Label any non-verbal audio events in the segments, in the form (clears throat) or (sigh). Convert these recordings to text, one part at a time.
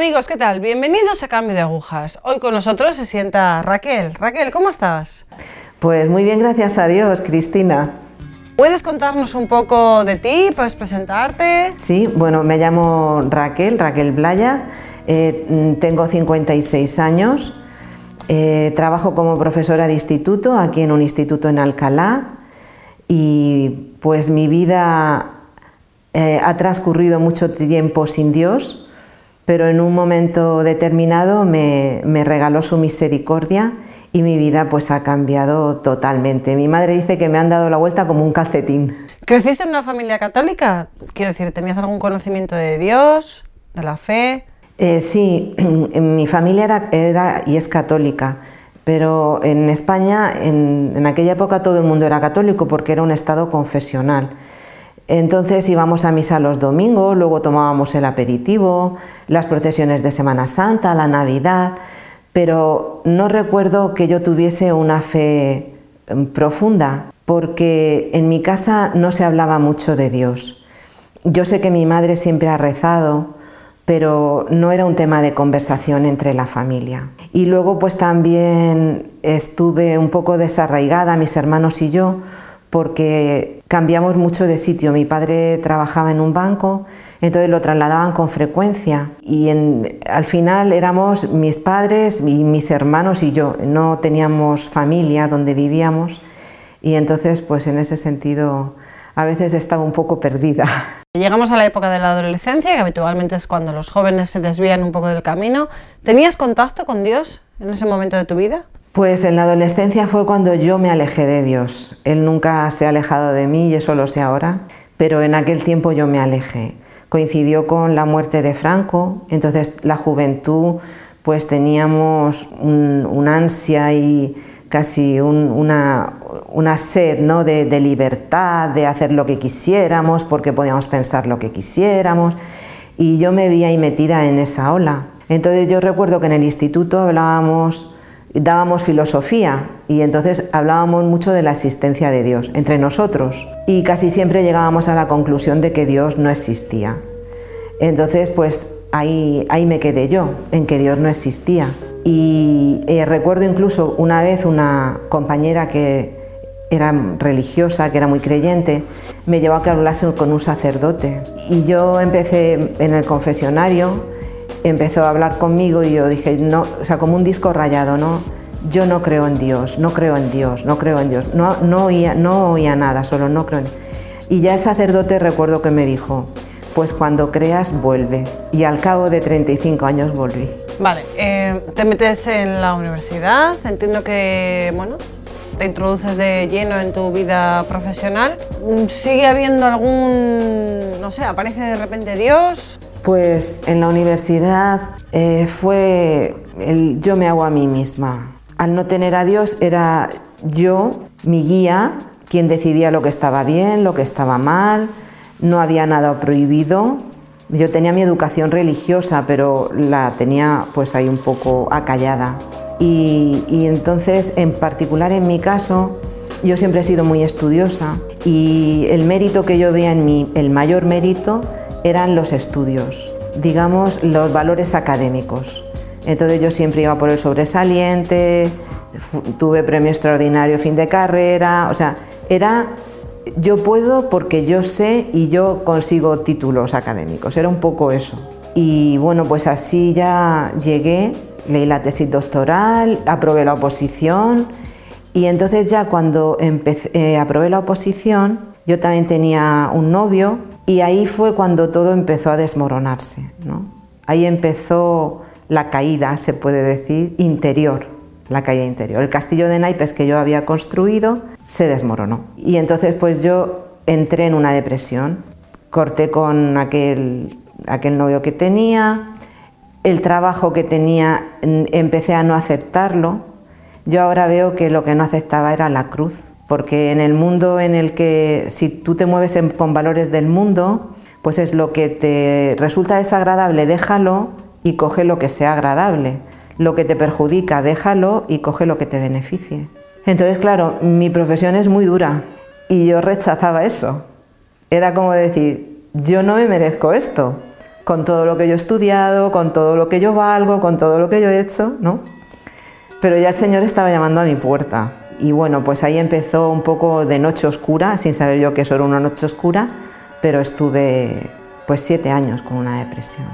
Amigos, ¿qué tal? Bienvenidos a Cambio de Agujas. Hoy con nosotros se sienta Raquel. Raquel, ¿cómo estás? Pues muy bien, gracias a Dios, Cristina. ¿Puedes contarnos un poco de ti? ¿Puedes presentarte? Sí, bueno, me llamo Raquel, Raquel Blaya, eh, tengo 56 años, eh, trabajo como profesora de instituto aquí en un instituto en Alcalá y pues mi vida eh, ha transcurrido mucho tiempo sin Dios, pero en un momento determinado me, me regaló su misericordia y mi vida pues ha cambiado totalmente. Mi madre dice que me han dado la vuelta como un calcetín. ¿Creciste en una familia católica? Quiero decir, ¿tenías algún conocimiento de Dios, de la fe? Eh, sí, (clears throat) mi familia era, era, y es católica, pero en España en, en aquella época todo el mundo era católico porque era un estado confesional. Entonces íbamos a misa los domingos, luego tomábamos el aperitivo, las procesiones de Semana Santa, la Navidad pero no recuerdo que yo tuviese una fe em, profunda, porque en mi casa no se hablaba mucho de Dios. Yo sé que mi madre siempre ha rezado, pero no era un tema de conversación entre la familia. Y luego pues también estuve un poco desarraigada, mis hermanos y yo, porque cambiamos mucho de sitio. Mi padre trabajaba en un banco, entonces lo trasladaban con frecuencia y al final éramos mis padres, mis hermanos y yo. No teníamos familia donde vivíamos y entonces pues en ese sentido a veces estaba un poco perdida. (laughs) Llegamos a la época de la adolescencia, que habitualmente es cuando los jóvenes se desvían un poco del camino. ¿Tenías contacto con Dios en ese momento de tu vida? Pues en la adolescencia fue cuando yo me alejé de Dios. Él nunca se ha alejado de mí y eso lo sé ahora, pero en aquel tiempo yo me alejé. Coincidió con la muerte de Franco, entonces la juventud pues teníamos un, ansia y casi una, una, sed ¿no? de, de libertad, de hacer lo que quisiéramos, porque podíamos pensar lo que quisiéramos, y yo me vi ahí metida en esa ola. Entonces yo recuerdo que en el instituto hablábamos dábamos filosofía y entonces hablábamos mucho de la existencia de Dios entre nosotros y casi siempre llegábamos a la conclusión de que Dios no existía. Entonces, pues ahí, ahí me quedé yo, en que Dios no existía. Y eh, recuerdo incluso una vez una compañera que era religiosa, que era muy creyente, me llevó a que hablase con un sacerdote. Y yo empecé en el confesionario empezó a hablar conmigo y yo dije, no, o sea, como un disco rayado, ¿no? Yo no creo en Dios, no creo en Dios, no creo en Dios. No, no, oía, no oía nada, solo no creo en Y ya el sacerdote recuerdo que me dijo, pues cuando creas vuelve. Y al cabo de 35 años volví. Vale, eh, te metes en la universidad, entiendo que, bueno, te introduces de lleno en tu vida profesional. ¿Sigue habiendo algún, no sé, aparece de repente Dios? Pues en la universidad eh, fue el yo me hago a mí misma. Al no tener a Dios era yo, mi guía, quien decidía lo que estaba bien, lo que estaba mal, no había nada prohibido. Yo tenía mi educación religiosa, pero la tenía pues ahí un poco acallada. Y, y entonces, en particular en mi caso, yo siempre he sido muy estudiosa y el mérito que yo veía en mí, el mayor mérito, eran los estudios, digamos los valores académicos. Entonces yo siempre iba por el sobresaliente, tuve premio extraordinario fin de carrera, o sea, era yo puedo porque yo sé y yo consigo títulos académicos, era un poco eso. Y bueno, pues así ya llegué, leí la tesis doctoral, aprobé la oposición y entonces ya cuando eh, aprobé la oposición, yo también tenía un novio y ahí fue cuando todo empezó a desmoronarse. ¿no? Ahí empezó la caída, se puede decir, interior, la caída interior. El castillo de naipes que yo había construido se desmoronó. Y entonces pues yo entré en una depresión, corté con aquel, aquel novio que tenía, el trabajo que tenía empecé a no aceptarlo. Yo ahora veo que lo que no aceptaba era la cruz porque en el mundo en el que si tú te mueves con valores del mundo, pues es lo que te resulta desagradable, déjalo y coge lo que sea agradable. Lo que te perjudica, déjalo y coge lo que te beneficie. Entonces, claro, mi profesión es muy dura y yo rechazaba eso. Era como decir, yo no me merezco esto. con todo lo que yo he estudiado, con todo lo que yo valgo, con todo lo que yo he hecho, ¿no? Pero ya el Señor estaba llamando a mi puerta. Y bueno, pues ahí empezó un poco de noche oscura, sin saber yo que eso era una noche oscura, pero estuve pues siete años con una depresión.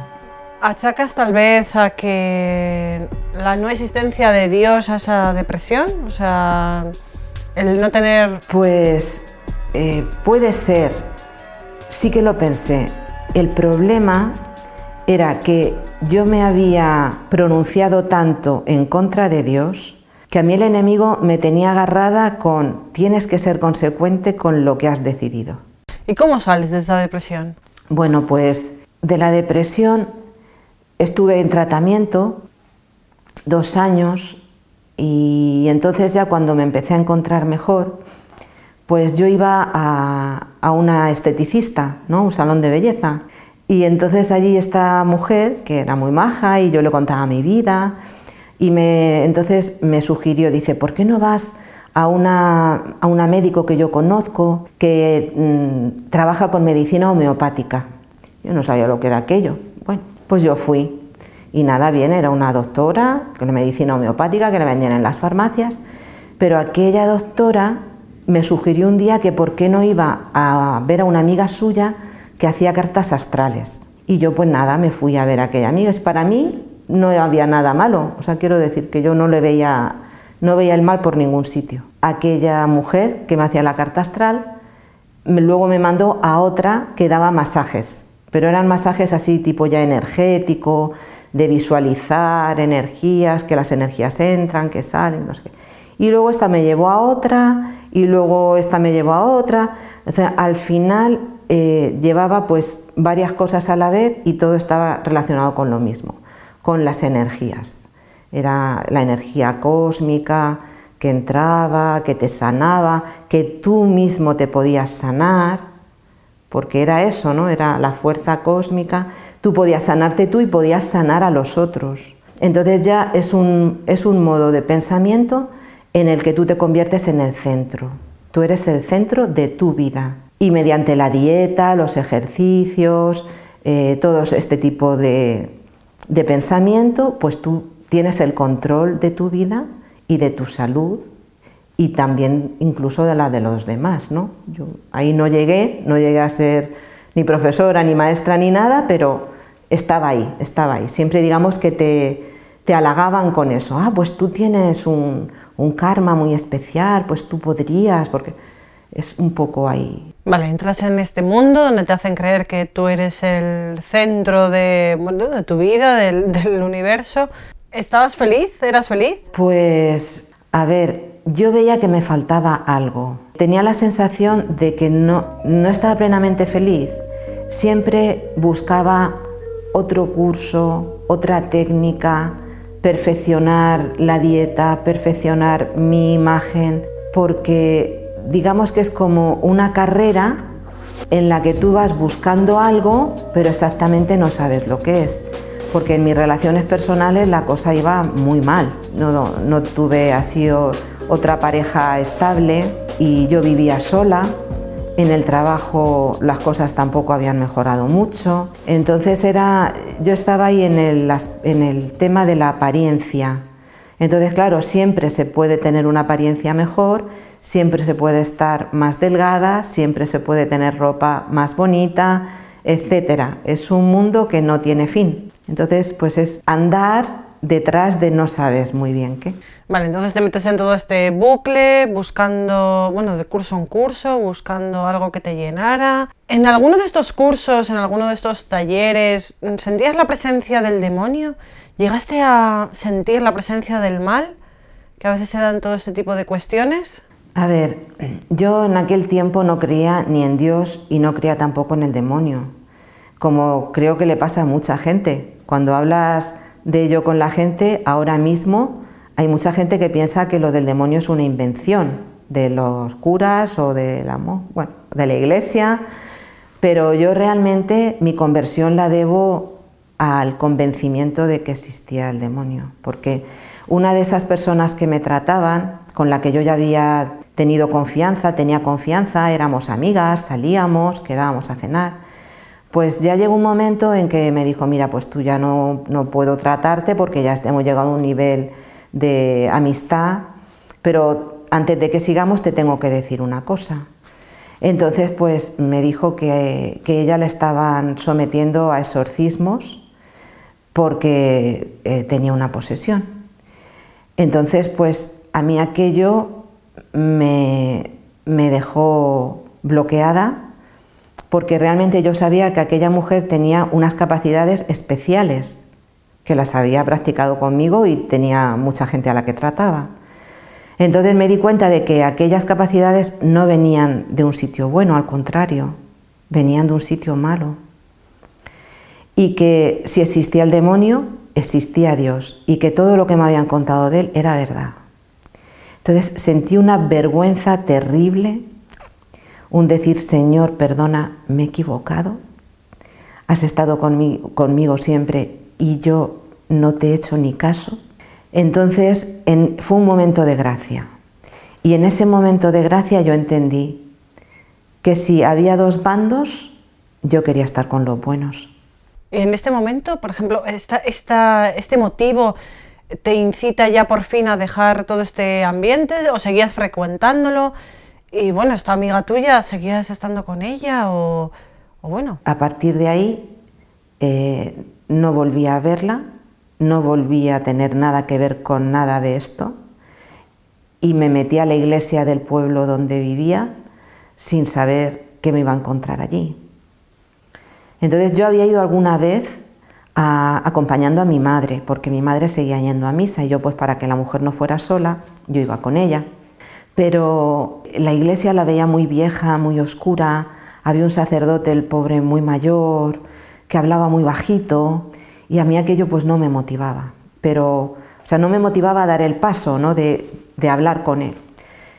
¿Achacas tal vez a que la no existencia de Dios a esa depresión? O sea, el no tener... Pues eh, puede ser, sí que lo pensé. El problema era que yo me había pronunciado tanto en contra de Dios que a mí el enemigo me tenía agarrada con tienes que ser consecuente con lo que has decidido. ¿Y cómo sales de esa depresión? Bueno, pues de la depresión estuve en tratamiento dos años y entonces ya cuando me empecé a encontrar mejor, pues yo iba a, a una esteticista, ¿no? un salón de belleza. Y entonces allí esta mujer, que era muy maja y yo le contaba mi vida, y me, entonces me sugirió, dice, ¿por qué no vas a una, a una médico que yo conozco que mm, trabaja con medicina homeopática? Yo no sabía lo que era aquello. Bueno, pues yo fui. Y nada, bien, era una doctora con medicina homeopática que le vendían en las farmacias, pero aquella doctora me sugirió un día que por qué no iba a ver a una amiga suya que hacía cartas astrales. Y yo pues nada, me fui a ver a aquella amiga. Es para mí no había nada malo, o sea, quiero decir que yo no le veía no veía el mal por ningún sitio. Aquella mujer que me hacía la carta astral luego me mandó a otra que daba masajes, pero eran masajes así tipo ya energético, de visualizar energías, que las energías entran, que salen, no sé qué. Y luego esta me llevó a otra, y luego esta me llevó a otra. Al final eh, llevaba pues varias cosas a la vez y todo estaba relacionado con lo mismo, con las energías. Era la energía cósmica que entraba, que te sanaba, que tú mismo te podías sanar, porque era eso, ¿no? Era la fuerza cósmica. Tú podías sanarte tú y podías sanar a los otros. Entonces ya es un, es un modo de pensamiento en el que tú te conviertes en el centro. Tú eres el centro de tu vida y mediante la dieta, los ejercicios, eh, todo este tipo de, pensamiento, pues tú tienes el control de tu vida y de tu salud y también incluso de la de los demás, ¿no? Yo ahí no llegué, no llegué a ser ni profesora, ni maestra, ni nada, pero estaba ahí, estaba ahí. Siempre digamos que te, te halagaban con eso. Ah, pues tú tienes un, un karma muy especial, pues tú podrías, porque es un poco ahí. Vale, entras en este mundo donde te hacen creer que tú eres el centro de, de tu vida, del, (laughs) del, universo. ¿Estabas feliz? ¿Eras feliz? Pues, a ver, yo veía que me faltaba algo. Tenía la sensación de que no, no estaba plenamente feliz. Siempre buscaba otro curso, otra técnica, perfeccionar la dieta, perfeccionar mi imagen, porque digamos que es como una carrera en la que tú vas buscando algo, pero exactamente no sabes lo que es. Porque en mis relaciones personales la cosa iba muy mal. No, no, tuve así otra pareja estable y yo vivía sola. En el trabajo las cosas tampoco habían mejorado mucho. Entonces era, yo estaba ahí en el, en el tema de la apariencia. Entonces, claro, siempre se puede tener una apariencia mejor siempre se puede estar más delgada, siempre se puede tener ropa más bonita, etc. Es un mundo que no tiene fin. Entonces, pues es andar detrás de no sabes muy bien qué. Vale, entonces te metes en todo este bucle, buscando, bueno, de curso en curso, buscando algo que te llenara. ¿En alguno de estos cursos, en alguno de estos talleres, sentías la presencia del demonio? ¿Llegaste a sentir la presencia del mal? Que a veces se dan todo este tipo de cuestiones. A ver, yo en aquel tiempo no creía ni en Dios y no creía tampoco en el demonio, como creo que le pasa a mucha gente. Cuando hablas de ello con la gente, ahora mismo hay mucha gente que piensa que lo del demonio es una invención de los curas o de la, bueno, de la iglesia, pero yo realmente mi conversión la debo al convencimiento de que existía el demonio, porque una de esas personas que me trataban, con la que yo ya había tenido confianza, tenía confianza, éramos amigas, salíamos, quedábamos a cenar. Pues ya llegó un momento en que me dijo, mira, pues tú ya no, no puedo tratarte porque ya hemos llegado a un nivel de amistad, pero antes de que sigamos te tengo que decir una cosa. Entonces, pues me dijo que, que ella le estaban sometiendo a exorcismos porque eh, tenía una posesión. Entonces, pues a mí aquello me, me dejó bloqueada porque realmente yo sabía que aquella mujer tenía unas capacidades especiales, que las había practicado conmigo y tenía mucha gente a la que trataba. Entonces me di cuenta de que aquellas capacidades no venían de un sitio bueno, al contrario, venían de un sitio malo. Y que si existía el demonio, existía Dios y que todo lo que me habían contado de él era verdad. Entonces sentí una vergüenza terrible, un decir, Señor, perdona, me he equivocado, has estado conmigo, siempre y yo no te he hecho ni caso. Entonces fue un momento de gracia. Y en ese momento de gracia yo entendí que si había dos bandos, yo quería estar con los buenos. En este momento, por ejemplo, este motivo te incita ya por fin a dejar todo este ambiente o seguías frecuentándolo y bueno, esta amiga tuya, ¿seguías estando con ella o, bueno? A partir de ahí eh, no volví a verla no volví a tener nada que ver con nada de esto y me metí a la iglesia del pueblo donde vivía sin saber qué me iba a encontrar allí. Entonces yo había ido alguna vez acompañando a mi madre, porque mi madre seguía yendo a misa y yo pues para que la mujer no fuera sola, yo iba con ella. Pero la iglesia la veía muy vieja, muy oscura, había un sacerdote, el pobre, muy mayor, que hablaba muy bajito y a mí aquello pues no me motivaba, pero, o sea, no me motivaba a dar el paso, ¿no? De, de hablar con él.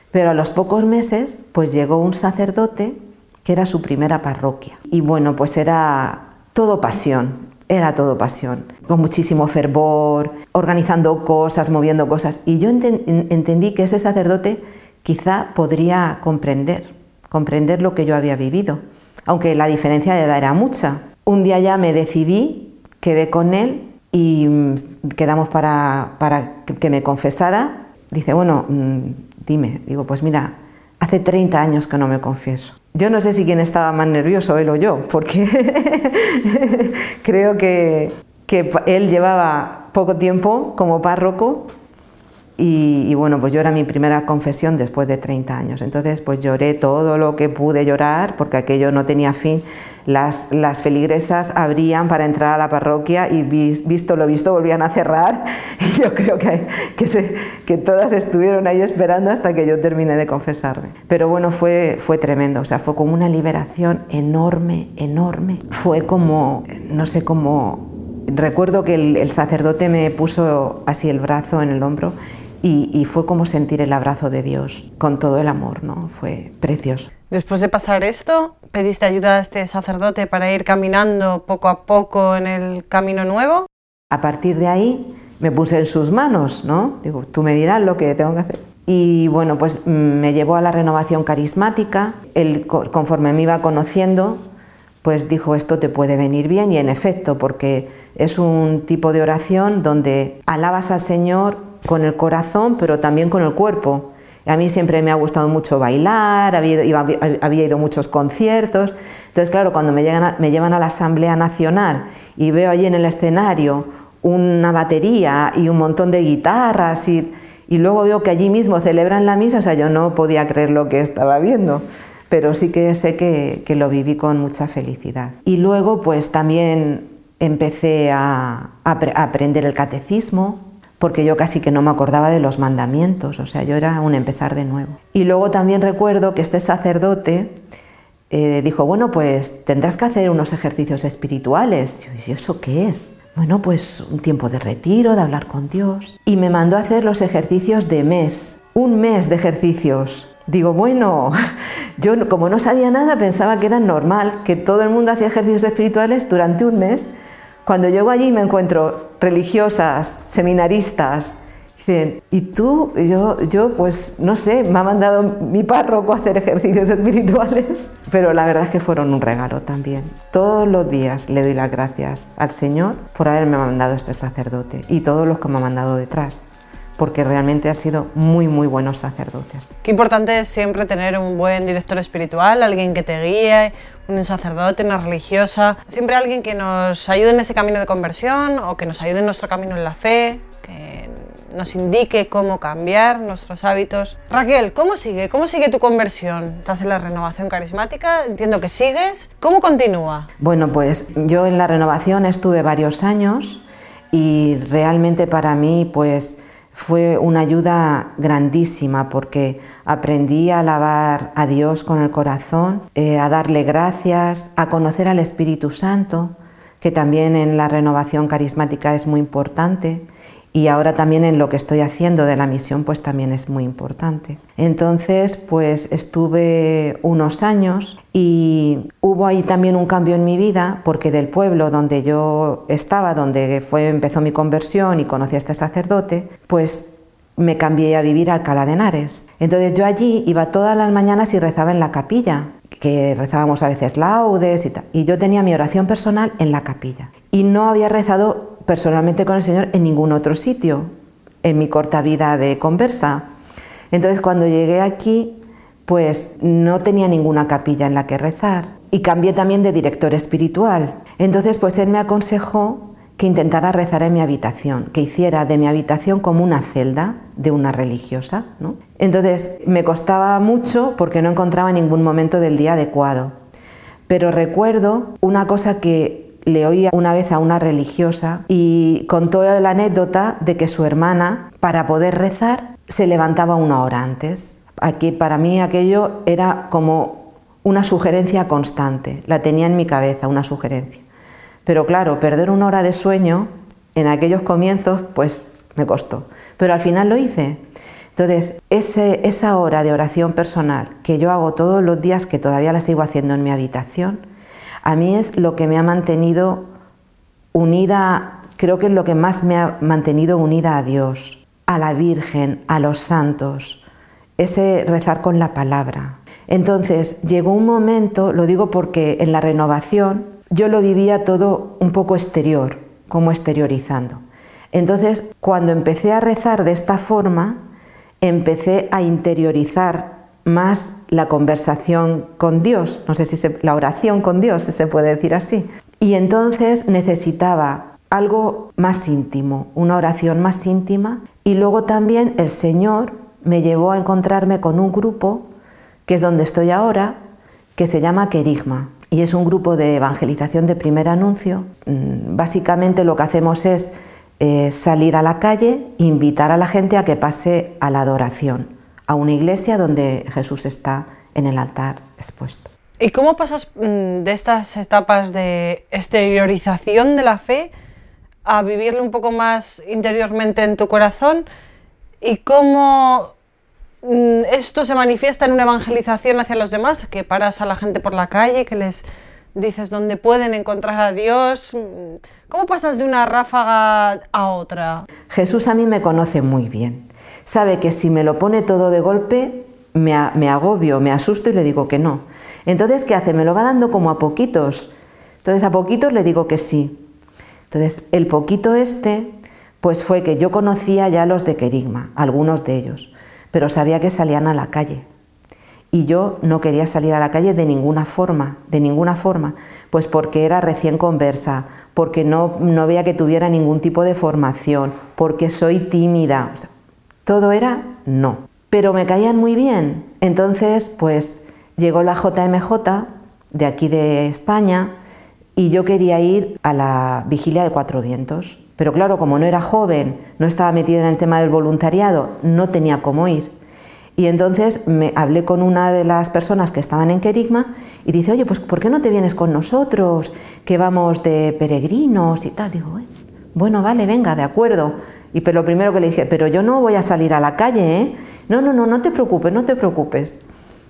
Pero a los pocos meses pues llegó un sacerdote que era su primera parroquia. Y bueno, pues era todo pasión, era todo pasión, con muchísimo fervor, organizando cosas, moviendo cosas. Y yo entendí que ese sacerdote quizá podría comprender, comprender lo que yo había vivido, aunque la diferencia de edad era mucha. Un día ya me decidí quedé con él y mm, quedamos para, para que me confesara. Dice, bueno, mm, dime. Digo, pues mira, hace 30 años que no me confieso. Yo no sé si quién estaba más nervioso, él o yo, porque (laughs) creo que, que él llevaba poco tiempo como párroco y, bueno, pues yo era mi primera confesión después de 30 años. Entonces, pues lloré todo lo que pude llorar, porque aquello no tenía fin. Las, las feligresas abrían para entrar a la parroquia y visto lo visto volvían a cerrar. (laughs) Y yo creo que, que, que, todas estuvieron ahí esperando hasta que yo terminé de confesarme. Pero bueno, fue, fue tremendo, o sea, fue como una liberación enorme, enorme. Fue como, no sé cómo... Recuerdo que el, el sacerdote me puso así el brazo en el hombro y, fue como sentir el abrazo de Dios con todo el amor, ¿no? Fue precioso. Después de pasar esto, ¿pediste ayuda a este sacerdote para ir caminando poco a poco en el camino nuevo? A partir de ahí me puse en sus manos, ¿no? Digo, tú me dirás lo que tengo que hacer. Y bueno, pues mm, me llevó a la renovación carismática. Él, conforme me iba conociendo, pues dijo, esto te puede venir bien y en efecto, porque es un tipo de oración donde alabas al Señor con el corazón, pero también con el cuerpo. A mí siempre me ha gustado mucho bailar, había, ido a muchos conciertos. Entonces, claro, cuando me, llevan a la Asamblea Nacional y veo allí en el escenario una batería y un montón de guitarras y, luego veo que allí mismo celebran la misa, o sea, yo no podía creer lo que estaba viendo pero sí que sé que, lo viví con mucha felicidad. Y luego pues también empecé a, aprender el catecismo, porque yo casi que no me acordaba de los mandamientos, o sea, yo era un empezar de nuevo. Y luego también recuerdo que este sacerdote eh, dijo, bueno, pues tendrás que hacer unos ejercicios espirituales. Y yo, ¿eso qué es? Bueno, pues un tiempo de retiro, de hablar con Dios. Y me mandó a hacer los ejercicios de mes, un mes de ejercicios. Digo, bueno, (laughs) yo como no sabía nada pensaba que era normal, que todo el mundo hacía ejercicios espirituales durante un mes cuando llego allí me encuentro religiosas, seminaristas, Dicen, ¿y tú? Yo, yo, pues no sé, me ha mandado mi párroco a hacer ejercicios espirituales, (laughs) pero la verdad es que fueron un regalo también. Todos los días le doy las gracias al Señor por haberme mandado este sacerdote y todos los que me ha mandado detrás porque realmente han sido muy, muy buenos sacerdotes. Qué importante es siempre tener un buen director espiritual, alguien que te guíe, un sacerdote, una religiosa, siempre alguien que nos ayude en ese camino de conversión o que nos ayude en nuestro camino en la fe, que nos indique cómo cambiar nuestros hábitos. Raquel, ¿cómo sigue? ¿Cómo sigue tu conversión? ¿Estás en la renovación carismática? Entiendo que sigues. ¿Cómo continúa? Bueno, pues yo en la renovación estuve varios años y realmente para mí pues fue una ayuda grandísima porque aprendí a alabar a Dios con el corazón, eh, a darle gracias, a conocer al Espíritu Santo, que también en la renovación carismática es muy importante y ahora también en lo que estoy haciendo de la misión pues también es muy importante. Entonces pues estuve unos años y hubo ahí también un cambio en mi vida porque del pueblo donde yo estaba, donde fue empezó mi conversión y conocí a este sacerdote, pues me cambié a vivir a Alcalá de Henares. Entonces yo allí iba todas las mañanas y rezaba en la capilla, que rezábamos a veces laudes y tal. Y yo tenía mi oración personal en la capilla. Y no había rezado personalmente con el Señor en ningún otro sitio, en mi corta vida de conversa. Entonces cuando llegué aquí, pues no tenía ninguna capilla en la que rezar y cambié también de director espiritual. Entonces pues él me aconsejó que intentara rezar en mi habitación, que hiciera de mi habitación como una celda de una religiosa. Entonces me costaba mucho porque no encontraba ningún momento del día adecuado. Pero recuerdo una cosa que le oía una vez a una religiosa y contó la anécdota de que su hermana, para poder rezar, se levantaba una hora antes. Aquí para mí aquello era como una sugerencia constante, la tenía en mi cabeza, una sugerencia. Pero claro, perder una hora de sueño en aquellos comienzos, pues me costó. Pero al final lo hice. Entonces, esa hora de oración personal que yo hago todos los días, que todavía la sigo haciendo en mi habitación, a mí es lo que me ha mantenido unida, creo que es lo que más me ha mantenido unida a Dios, a la Virgen, a los santos, ese rezar con la palabra. Entonces llegó un momento, lo digo porque en la renovación yo lo vivía todo un poco exterior, como exteriorizando. Entonces cuando empecé a rezar de esta forma, empecé a interiorizar más la conversación con Dios, no sé si la oración con Dios, se puede decir así. Y entonces necesitaba algo más íntimo, una oración más íntima. Y luego también el Señor me llevó a encontrarme con un grupo, que es donde estoy ahora, que se llama Querigma. Y es un grupo de evangelización de primer anuncio. Mm, básicamente lo que hacemos es eh, salir a la calle, invitar a la gente a que pase a la adoración a una iglesia donde Jesús está en el altar expuesto. ¿Y cómo pasas mm, de estas etapas de exteriorización de la fe a vivirlo un poco más interiormente en tu corazón? ¿Y cómo mm, esto se manifiesta en una evangelización hacia los demás? Que paras a la gente por la calle, que les dices dónde pueden encontrar a Dios. Mm, ¿Cómo pasas de una ráfaga a otra? Jesús a mí me conoce muy bien sabe que si me lo pone todo de golpe, me, agobio, me asusto y le digo que no. Entonces, ¿qué hace? Me lo va dando como a poquitos. Entonces, a poquitos le digo que sí. Entonces, el poquito este, pues fue que yo conocía ya los de Querigma, algunos de ellos, pero sabía que salían a la calle. Y yo no quería salir a la calle de ninguna forma, de ninguna forma, pues porque era recién conversa, porque no, no veía que tuviera ningún tipo de formación, porque soy tímida. Todo era no. Pero me caían muy bien. Entonces, pues llegó la JMJ de aquí de España y yo quería ir a la vigilia de Cuatro Vientos. Pero claro, como no era joven, no estaba metida en el tema del voluntariado, no tenía cómo ir. Y entonces me hablé con una de las personas que estaban en Querigma y dice, oye, pues ¿por qué no te vienes con nosotros? Que vamos de peregrinos y tal. Digo, bueno, vale, venga, de acuerdo. Y lo primero que le dije, pero yo no voy a salir a la calle, ¿eh? No, no, no, no te preocupes, no te preocupes.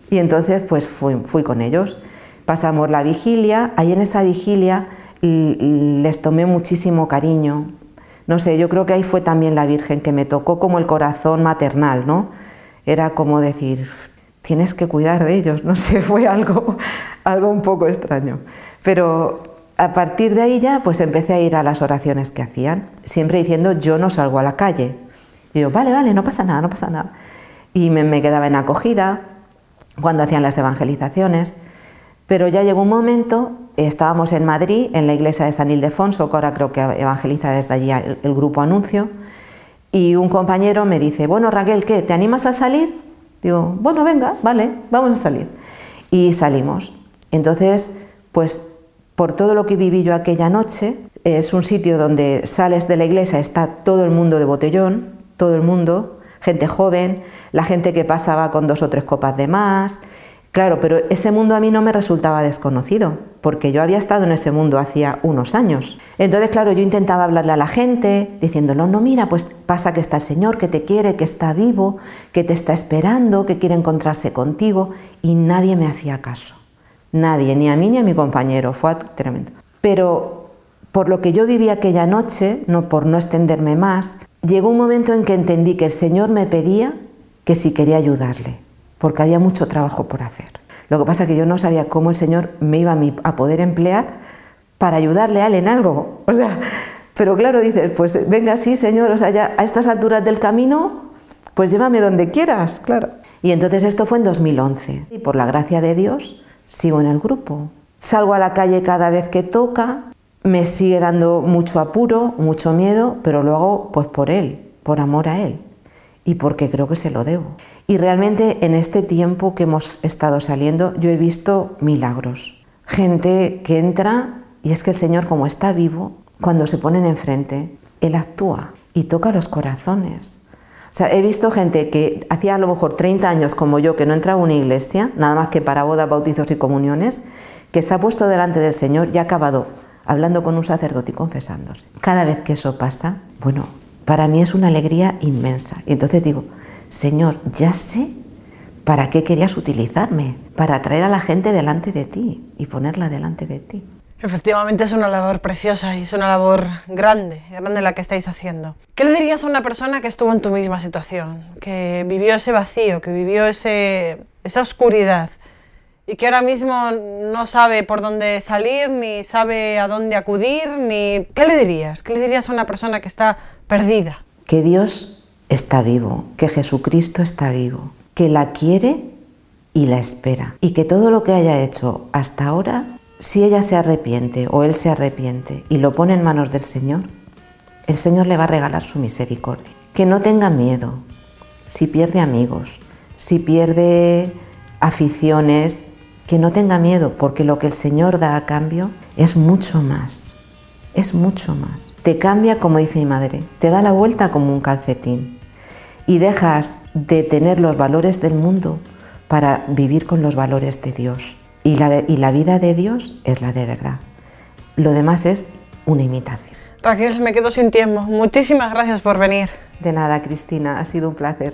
Y entonces pues fui, fui con ellos. Pasamos la vigilia, ahí en esa vigilia les tomé muchísimo cariño, No sé, yo creo que ahí fue también la Virgen que me tocó como el corazón maternal, ¿no? Era como decir, tienes que cuidar de ellos, (laughs) no sé, fue algo, algo un poco extraño. Pero a partir de ahí ya pues empecé a ir a las oraciones que hacían, siempre diciendo yo no salgo a la calle. Y digo, vale, vale, no pasa nada, no pasa nada. Y me, me quedaba en acogida cuando hacían las evangelizaciones. Pero ya llegó un momento, estábamos en Madrid, en la iglesia de San Ildefonso, que ahora creo que evangeliza desde allí el, el grupo Anuncio, y un compañero me dice, bueno Raquel, ¿qué? ¿Te animas a salir? Digo, bueno, venga, vale, vamos a salir. Y salimos. Entonces, pues por todo lo que viví yo aquella noche, es un sitio donde sales de la iglesia, está todo el mundo de botellón, todo el mundo, gente joven, la gente que pasaba con dos o tres copas de más, Claro, pero ese mundo a mí no me resultaba desconocido, porque yo había estado en ese mundo hacía unos años. Entonces, claro, yo intentaba hablarle a la gente, diciéndolo, no, mira, pues pasa que está el Señor, que te quiere, que está vivo, que te está esperando, que quiere encontrarse contigo, y nadie me hacía caso. Nadie, ni a mí ni a mi compañero, fue tremendo. Pero por lo que yo viví aquella noche, no por no extenderme más, llegó un momento en que entendí que el Señor me pedía que si quería ayudarle porque había mucho trabajo por hacer. Lo que pasa es que yo no sabía cómo el Señor me iba a poder emplear para ayudarle a él en algo. O sea, pero claro, dices, pues venga, sí, Señor, o sea, ya a estas alturas del camino, pues llévame donde quieras, claro. Y entonces esto fue en 2011. Y por la gracia de Dios, sigo en el grupo. Salgo a la calle cada vez que toca, me sigue dando mucho apuro, mucho miedo, pero lo hago pues por Él, por amor a Él y porque creo que se lo debo. Y realmente en este tiempo que hemos estado saliendo yo he visto milagros. Gente que entra y es que el Señor como está vivo, cuando se ponen enfrente, Él actúa y toca los corazones. Sea, he visto gente que hacía a lo mejor 30 años como yo que no entraba a una iglesia, nada más que para bodas, bautizos y comuniones, que se ha puesto delante del Señor y ha acabado hablando con un sacerdote y confesándose. Cada vez que eso pasa, bueno, para mí es una alegría inmensa. Y entonces digo, Señor, ya sé para qué querías utilizarme, para traer a la gente delante de ti y ponerla delante de ti. Efectivamente es una labor preciosa y es una labor grande, grande la que estáis haciendo. ¿Qué le dirías a una persona que estuvo en tu misma situación, que vivió ese vacío, que vivió ese, esa oscuridad y que ahora mismo no sabe por dónde salir, ni sabe a dónde acudir, ni... ¿Qué le dirías? ¿Qué le dirías a una persona que está perdida? Que Dios está vivo, que Jesucristo está vivo, que la quiere y la espera. Y que todo lo que haya hecho hasta ahora, si ella se arrepiente o él se arrepiente y lo pone en manos del Señor, el Señor le va a regalar su misericordia. Que no tenga miedo si pierde amigos, si pierde aficiones, que no tenga miedo, porque lo que el Señor da a cambio es mucho más, es mucho más. Te cambia, como dice mi madre, te da la vuelta como un calcetín y dejas de tener los valores del mundo para vivir con los valores de Dios. Y la, y la vida de Dios es la de verdad. Lo demás es una imitación. Raquel, me quedo sin tiempo. Muchísimas gracias por venir. De nada, Cristina, ha sido un placer.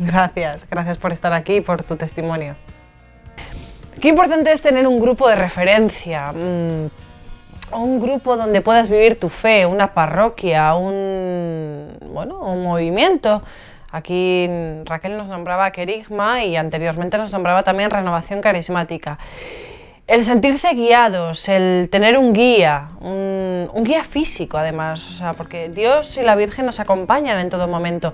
Gracias, gracias por estar aquí y por tu testimonio. Qué importante es tener un grupo de referencia, mm, un grupo donde puedas vivir tu fe, una parroquia, un, bueno, un movimiento. Aquí Raquel nos nombraba Querigma y anteriormente nos nombraba también Renovación Carismática. El sentirse guiados, el tener un guía, un, un, guía físico además, o sea, porque Dios y la Virgen nos acompañan en todo momento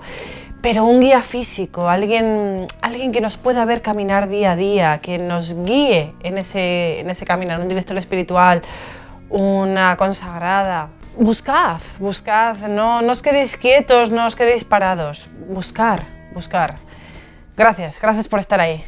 pero un guía físico, alguien, alguien que nos pueda ver caminar día a día, que nos guíe en ese, en ese caminar, un director espiritual, una consagrada. Buscad, buscad, no, no os quedéis quietos, no os quedéis parados, buscar, buscar. Gracias, gracias por estar ahí.